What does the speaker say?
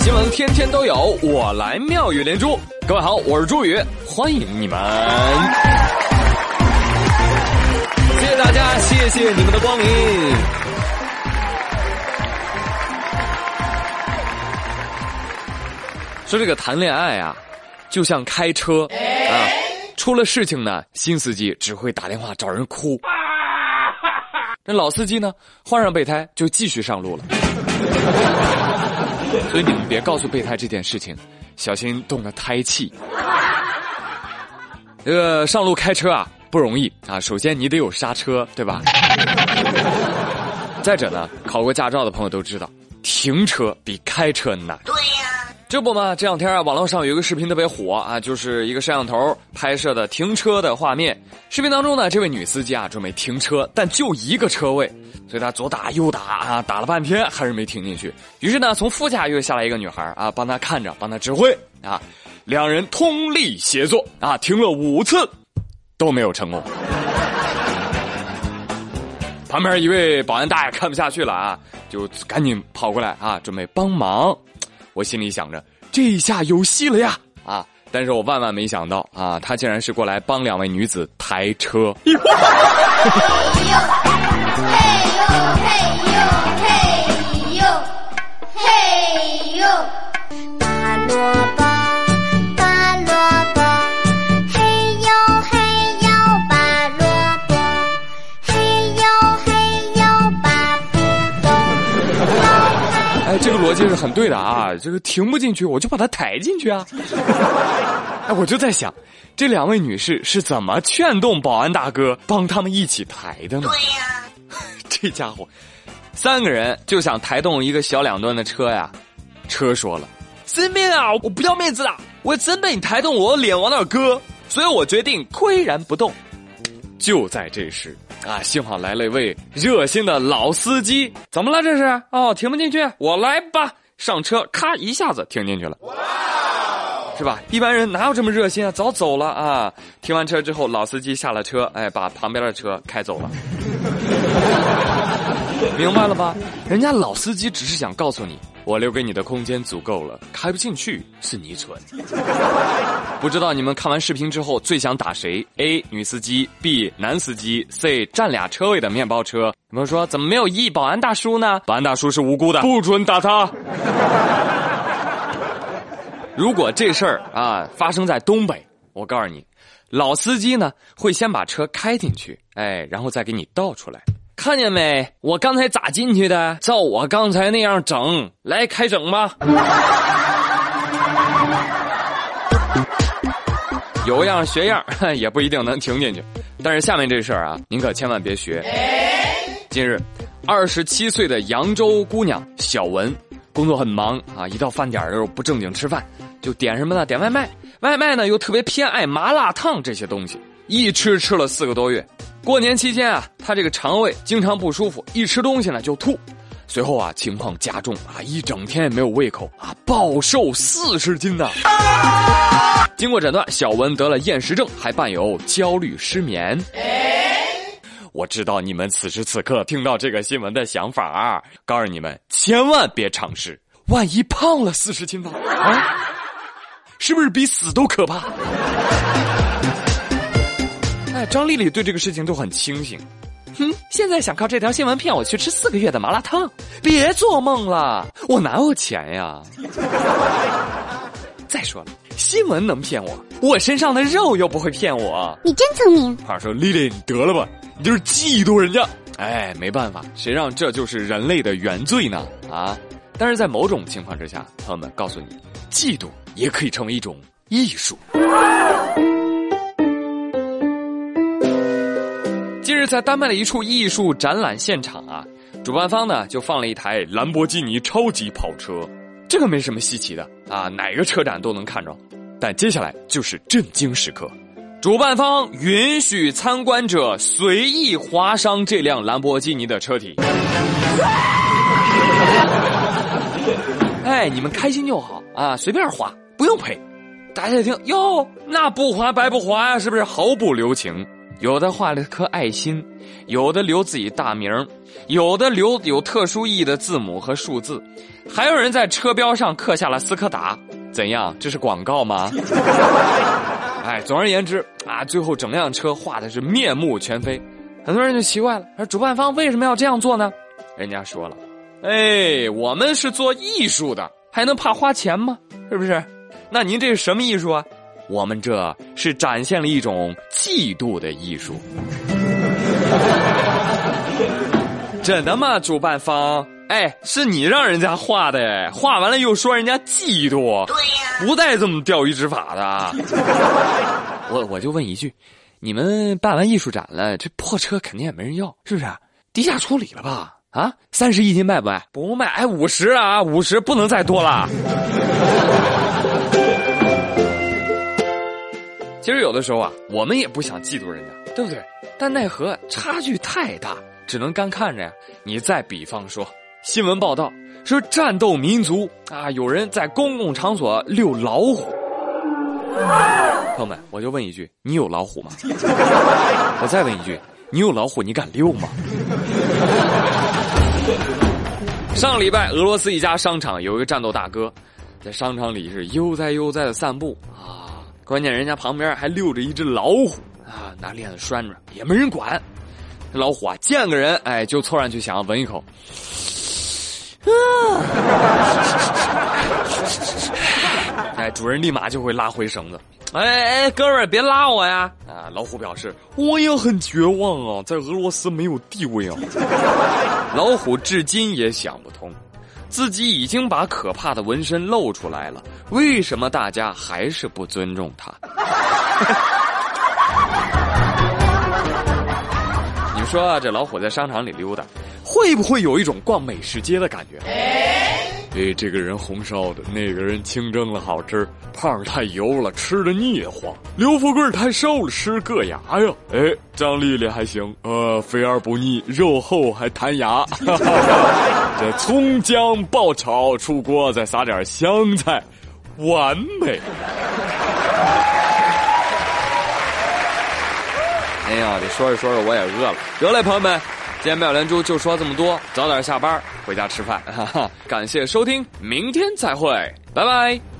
新闻天天都有，我来妙语连珠。各位好，我是朱宇，欢迎你们。谢谢大家，谢谢你们的光临。说这个谈恋爱啊，就像开车啊，出了事情呢，新司机只会打电话找人哭。那老司机呢，换上备胎就继续上路了。所以你们别告诉备胎这件事情，小心动了胎气。这个上路开车啊不容易啊，首先你得有刹车，对吧？再者呢，考过驾照的朋友都知道，停车比开车难。这不嘛，这两天啊，网络上有一个视频特别火啊，就是一个摄像头拍摄的停车的画面。视频当中呢，这位女司机啊准备停车，但就一个车位，所以她左打右打啊，打了半天还是没停进去。于是呢，从副驾又下来一个女孩啊，帮她看着，帮她指挥啊，两人通力协作啊，停了五次都没有成功。旁边一位保安大爷看不下去了啊，就赶紧跑过来啊，准备帮忙。我心里想着，这下有戏了呀！啊，但是我万万没想到啊，他竟然是过来帮两位女子抬车。逻辑是很对的啊！这个停不进去，我就把它抬进去啊！哎，我就在想，这两位女士是怎么劝动保安大哥帮他们一起抬的呢？对呀，这家伙，三个人就想抬动一个小两吨的车呀！车说了：“司命啊，我不要面子的，我真被你抬动，我脸往哪搁？所以我决定岿然不动。”就在这时。啊，幸好来了一位热心的老司机，怎么了这是？哦，停不进去，我来吧，上车，咔一下子停进去了，是吧？一般人哪有这么热心啊？早走了啊！停完车之后，老司机下了车，哎，把旁边的车开走了，明白了吧？人家老司机只是想告诉你。我留给你的空间足够了，开不进去是你蠢。不知道你们看完视频之后最想打谁？A 女司机，B 男司机，C 占俩车位的面包车。你们说怎么没有 E 保安大叔呢？保安大叔是无辜的，不准打他。如果这事儿啊发生在东北，我告诉你，老司机呢会先把车开进去，哎，然后再给你倒出来。看见没？我刚才咋进去的？照我刚才那样整，来开整吧。有样学样，也不一定能停进去。但是下面这事儿啊，您可千万别学。近日，二十七岁的扬州姑娘小文，工作很忙啊，一到饭点的时候不正经吃饭，就点什么呢？点外卖。外卖呢又特别偏爱麻辣烫这些东西，一吃吃了四个多月。过年期间啊，他这个肠胃经常不舒服，一吃东西呢就吐，随后啊情况加重啊，一整天也没有胃口啊，暴瘦四十斤呐。经过诊断，小文得了厌食症，还伴有焦虑失眠。我知道你们此时此刻听到这个新闻的想法啊，告诉你们千万别尝试，万一胖了四十斤呢？啊，是不是比死都可怕？哎，张丽丽对这个事情都很清醒。哼，现在想靠这条新闻骗我去吃四个月的麻辣烫？别做梦了，我哪有钱呀？再说了，新闻能骗我，我身上的肉又不会骗我。你真聪明。话说，丽丽，你得了吧，你就是嫉妒人家。哎，没办法，谁让这就是人类的原罪呢？啊！但是在某种情况之下，朋友们告诉你，嫉妒也可以成为一种艺术。近日，在丹麦的一处艺术展览现场啊，主办方呢就放了一台兰博基尼超级跑车，这个没什么稀奇的啊，哪个车展都能看着。但接下来就是震惊时刻，主办方允许参观者随意划伤这辆兰博基尼的车体。哎，你们开心就好啊，随便划，不用赔。大家一听哟，那不划白不划呀，是不是毫不留情？有的画了颗爱心，有的留自己大名，有的留有特殊意义的字母和数字，还有人在车标上刻下了斯柯达。怎样？这是广告吗？哎，总而言之啊，最后整辆车画的是面目全非，很多人就奇怪了：说主办方为什么要这样做呢？人家说了，哎，我们是做艺术的，还能怕花钱吗？是不是？那您这是什么艺术啊？我们这是展现了一种嫉妒的艺术。真的吗？主办方？哎，是你让人家画的，画完了又说人家嫉妒，对呀，不带这么钓鱼执法的。我我就问一句，你们办完艺术展了，这破车肯定也没人要，是不是？低价处理了吧？啊，三十一斤卖不卖？不卖，哎，五十啊，五十不能再多了。其实有的时候啊，我们也不想嫉妒人家，对不对？但奈何差距太大，只能干看着呀。你再比方说。新闻报道说，战斗民族啊，有人在公共场所遛老虎。朋友们，我就问一句：你有老虎吗？我再问一句：你有老虎，你敢遛吗？上礼拜，俄罗斯一家商场有一个战斗大哥，在商场里是悠哉悠哉的散步啊，关键人家旁边还遛着一只老虎啊，拿链子拴着，也没人管。老虎啊，见个人哎就凑上去想要闻一口。啊！哎，主人立马就会拉回绳子。哎哎，哥们儿，别拉我呀！啊，老虎表示我也很绝望啊，在俄罗斯没有地位啊。老虎至今也想不通，自己已经把可怕的纹身露出来了，为什么大家还是不尊重他？你们说啊，这老虎在商场里溜达。会不会有一种逛美食街的感觉？哎，这个人红烧的，那个人清蒸了好吃，胖太油了，吃的腻得慌；刘富贵太瘦了，吃硌牙呀。哎，张丽丽还行，呃，肥而不腻，肉厚还弹牙。这葱姜爆炒，出锅再撒点香菜，完美。哎呀，你说着说着我也饿了，得嘞，朋友们。今天妙连珠就说这么多，早点下班回家吃饭。哈哈，感谢收听，明天再会，拜拜。